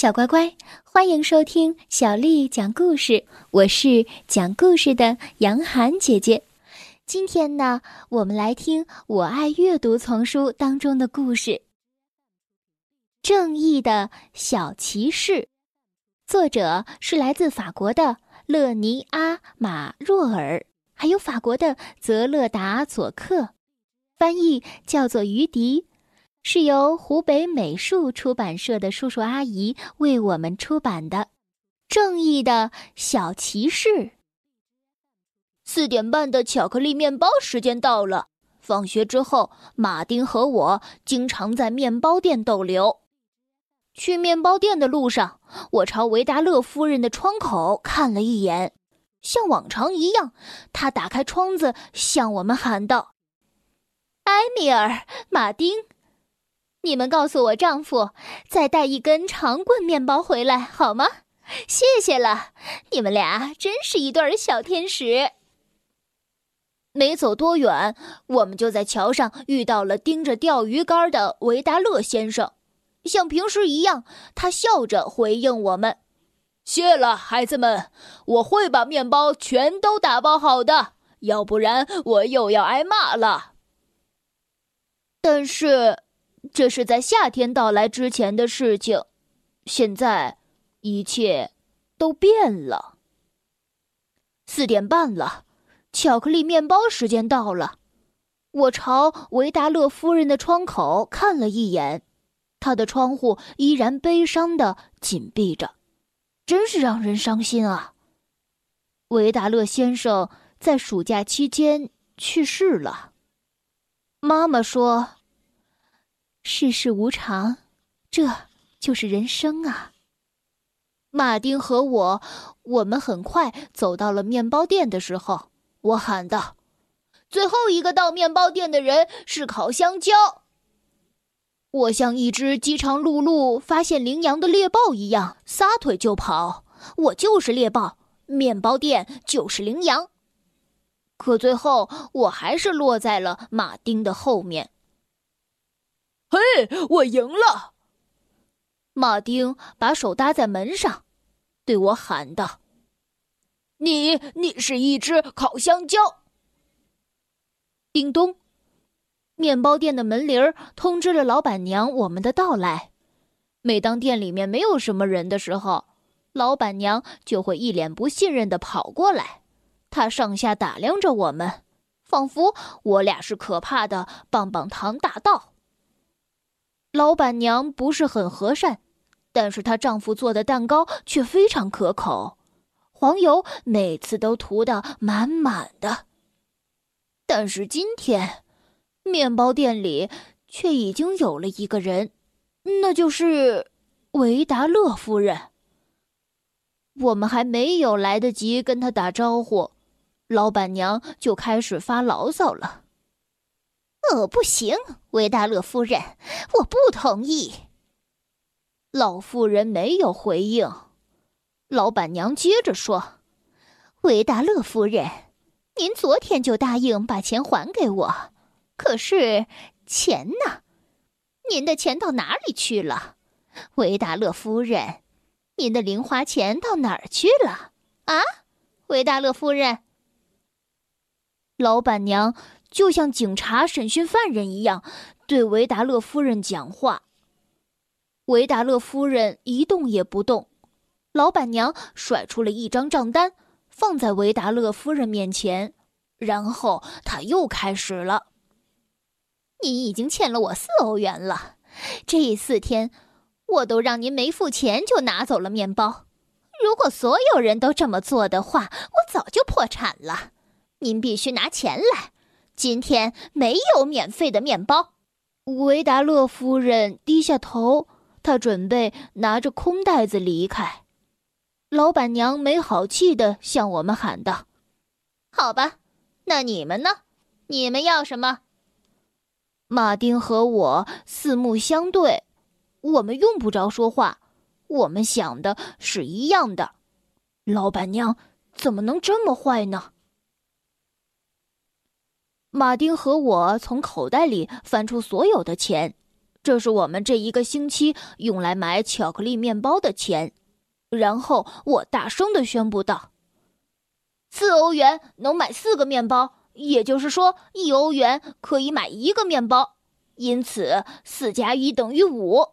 小乖乖，欢迎收听小丽讲故事。我是讲故事的杨涵姐姐。今天呢，我们来听《我爱阅读》丛书当中的故事，《正义的小骑士》。作者是来自法国的勒尼阿·马若尔，还有法国的泽勒达·佐克，翻译叫做于迪。是由湖北美术出版社的叔叔阿姨为我们出版的《正义的小骑士》。四点半的巧克力面包时间到了。放学之后，马丁和我经常在面包店逗留。去面包店的路上，我朝维达勒夫人的窗口看了一眼，像往常一样，他打开窗子向我们喊道：“埃米尔，马丁。”你们告诉我丈夫，再带一根长棍面包回来好吗？谢谢了，你们俩真是一对小天使。没走多远，我们就在桥上遇到了盯着钓鱼竿的维达勒先生。像平时一样，他笑着回应我们：“谢了，孩子们，我会把面包全都打包好的，要不然我又要挨骂了。”但是。这是在夏天到来之前的事情，现在一切都变了。四点半了，巧克力面包时间到了。我朝维达勒夫人的窗口看了一眼，她的窗户依然悲伤的紧闭着，真是让人伤心啊。维达勒先生在暑假期间去世了。妈妈说。世事无常，这就是人生啊。马丁和我，我们很快走到了面包店的时候，我喊道：“最后一个到面包店的人是烤香蕉。”我像一只饥肠辘辘发现羚羊的猎豹一样，撒腿就跑。我就是猎豹，面包店就是羚羊。可最后，我还是落在了马丁的后面。嘿，我赢了！马丁把手搭在门上，对我喊道：“你，你是一只烤香蕉。”叮咚，面包店的门铃通知了老板娘我们的到来。每当店里面没有什么人的时候，老板娘就会一脸不信任的跑过来，她上下打量着我们，仿佛我俩是可怕的棒棒糖大盗。老板娘不是很和善，但是她丈夫做的蛋糕却非常可口，黄油每次都涂得满满的。但是今天，面包店里却已经有了一个人，那就是维达勒夫人。我们还没有来得及跟她打招呼，老板娘就开始发牢骚了。哦，不行，维达勒夫人，我不同意。老妇人没有回应。老板娘接着说：“维达勒夫人，您昨天就答应把钱还给我，可是钱呢？您的钱到哪里去了？维达勒夫人，您的零花钱到哪儿去了？啊，维达勒夫人。”老板娘。就像警察审讯犯人一样，对维达勒夫人讲话。维达勒夫人一动也不动。老板娘甩出了一张账单，放在维达勒夫人面前，然后她又开始了：“您已经欠了我四欧元了，这四天我都让您没付钱就拿走了面包。如果所有人都这么做的话，我早就破产了。您必须拿钱来。”今天没有免费的面包。维达勒夫人低下头，她准备拿着空袋子离开。老板娘没好气的向我们喊道：“好吧，那你们呢？你们要什么？”马丁和我四目相对，我们用不着说话，我们想的是一样的。老板娘怎么能这么坏呢？马丁和我从口袋里翻出所有的钱，这是我们这一个星期用来买巧克力面包的钱。”然后我大声的宣布道：“四欧元能买四个面包，也就是说，一欧元可以买一个面包。因此，四加一等于五。”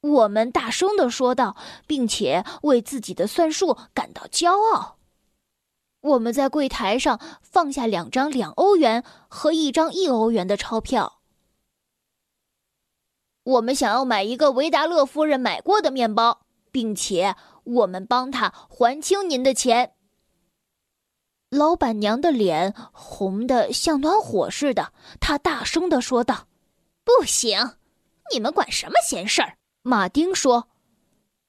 我们大声的说道，并且为自己的算术感到骄傲。我们在柜台上放下两张两欧元和一张一欧元的钞票。我们想要买一个维达勒夫人买过的面包，并且我们帮他还清您的钱。老板娘的脸红的像暖火似的，她大声的说道：“不行，你们管什么闲事儿？”马丁说：“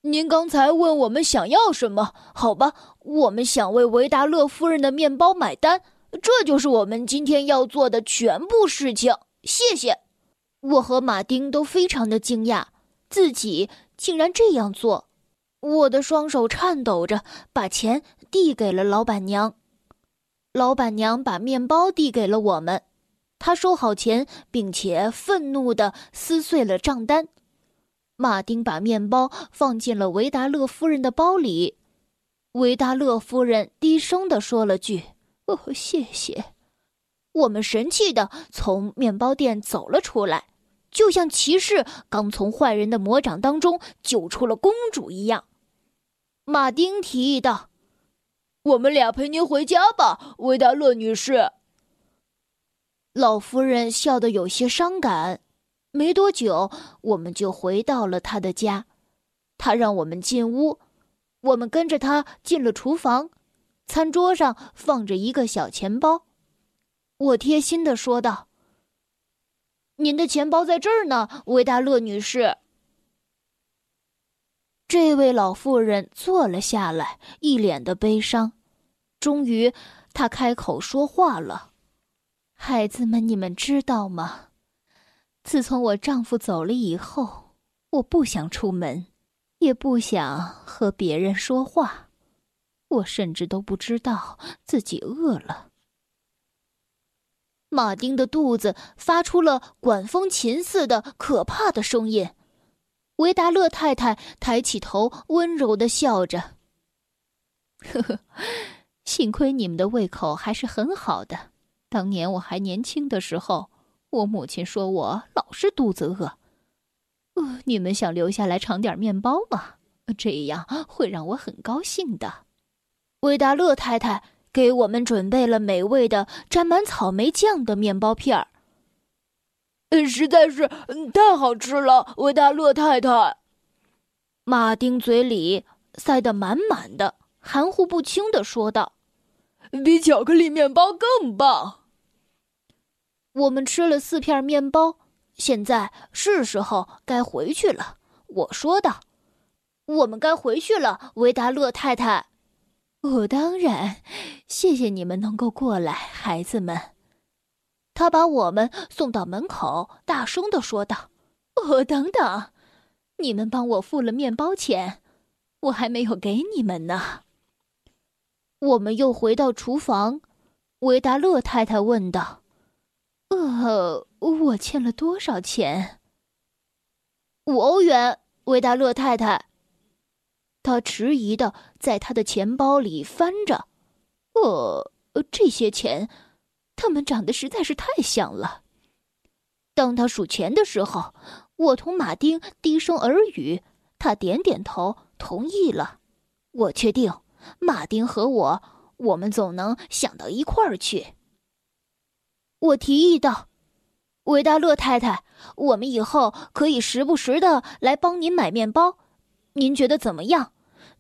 您刚才问我们想要什么？好吧，我们想为维达勒夫人的面包买单，这就是我们今天要做的全部事情。谢谢。”我和马丁都非常的惊讶，自己竟然这样做。我的双手颤抖着，把钱递给了老板娘。老板娘把面包递给了我们，她收好钱，并且愤怒地撕碎了账单。马丁把面包放进了维达勒夫人的包里。维达勒夫人低声地说了句：“哦，谢谢。”我们神气地从面包店走了出来。就像骑士刚从坏人的魔掌当中救出了公主一样，马丁提议道：“我们俩陪您回家吧，维达勒女士。”老夫人笑得有些伤感。没多久，我们就回到了他的家。他让我们进屋，我们跟着他进了厨房。餐桌上放着一个小钱包，我贴心的说道。您的钱包在这儿呢，维达勒女士。这位老妇人坐了下来，一脸的悲伤。终于，她开口说话了：“孩子们，你们知道吗？自从我丈夫走了以后，我不想出门，也不想和别人说话，我甚至都不知道自己饿了。”马丁的肚子发出了管风琴似的可怕的声音。维达勒太太抬起头，温柔的笑着：“呵呵，幸亏你们的胃口还是很好的。当年我还年轻的时候，我母亲说我老是肚子饿。呃，你们想留下来尝点面包吗？这样会让我很高兴的。”维达勒太太。给我们准备了美味的沾满草莓酱的面包片儿，实在是太好吃了，维达勒太太。马丁嘴里塞得满满的，含糊不清的说道：“比巧克力面包更棒。”我们吃了四片面包，现在是时候该回去了。我说道：“我们该回去了，维达勒太太。”我当然，谢谢你们能够过来，孩子们。他把我们送到门口，大声的说道：“哦，等等，你们帮我付了面包钱，我还没有给你们呢。”我们又回到厨房，维达勒太太问道：“呃，我欠了多少钱？”五欧元，维达勒太太。他迟疑的在他的钱包里翻着，呃，这些钱，他们长得实在是太像了。当他数钱的时候，我同马丁低声耳语，他点点头同意了。我确定，马丁和我，我们总能想到一块儿去。我提议道：“维达勒太太，我们以后可以时不时的来帮您买面包。”您觉得怎么样？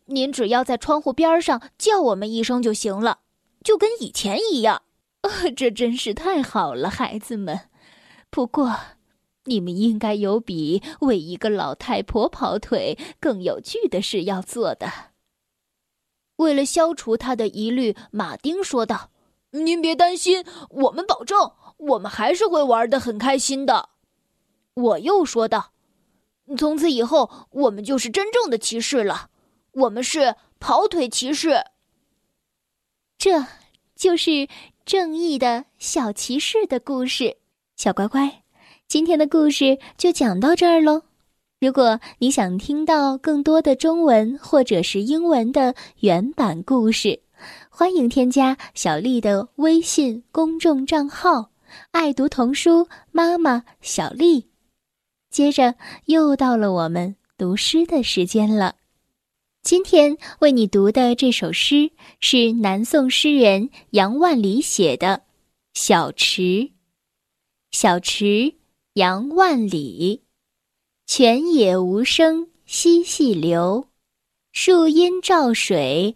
您只要在窗户边上叫我们一声就行了，就跟以前一样。这真是太好了，孩子们。不过，你们应该有比为一个老太婆跑腿更有趣的事要做的。为了消除他的疑虑，马丁说道：“您别担心，我们保证，我们还是会玩得很开心的。”我又说道。从此以后，我们就是真正的骑士了。我们是跑腿骑士。这就是正义的小骑士的故事。小乖乖，今天的故事就讲到这儿喽。如果你想听到更多的中文或者是英文的原版故事，欢迎添加小丽的微信公众账号“爱读童书妈妈小丽”。接着又到了我们读诗的时间了。今天为你读的这首诗是南宋诗人杨万里写的《小池》。小池，杨万里。泉眼无声惜细流，树阴照水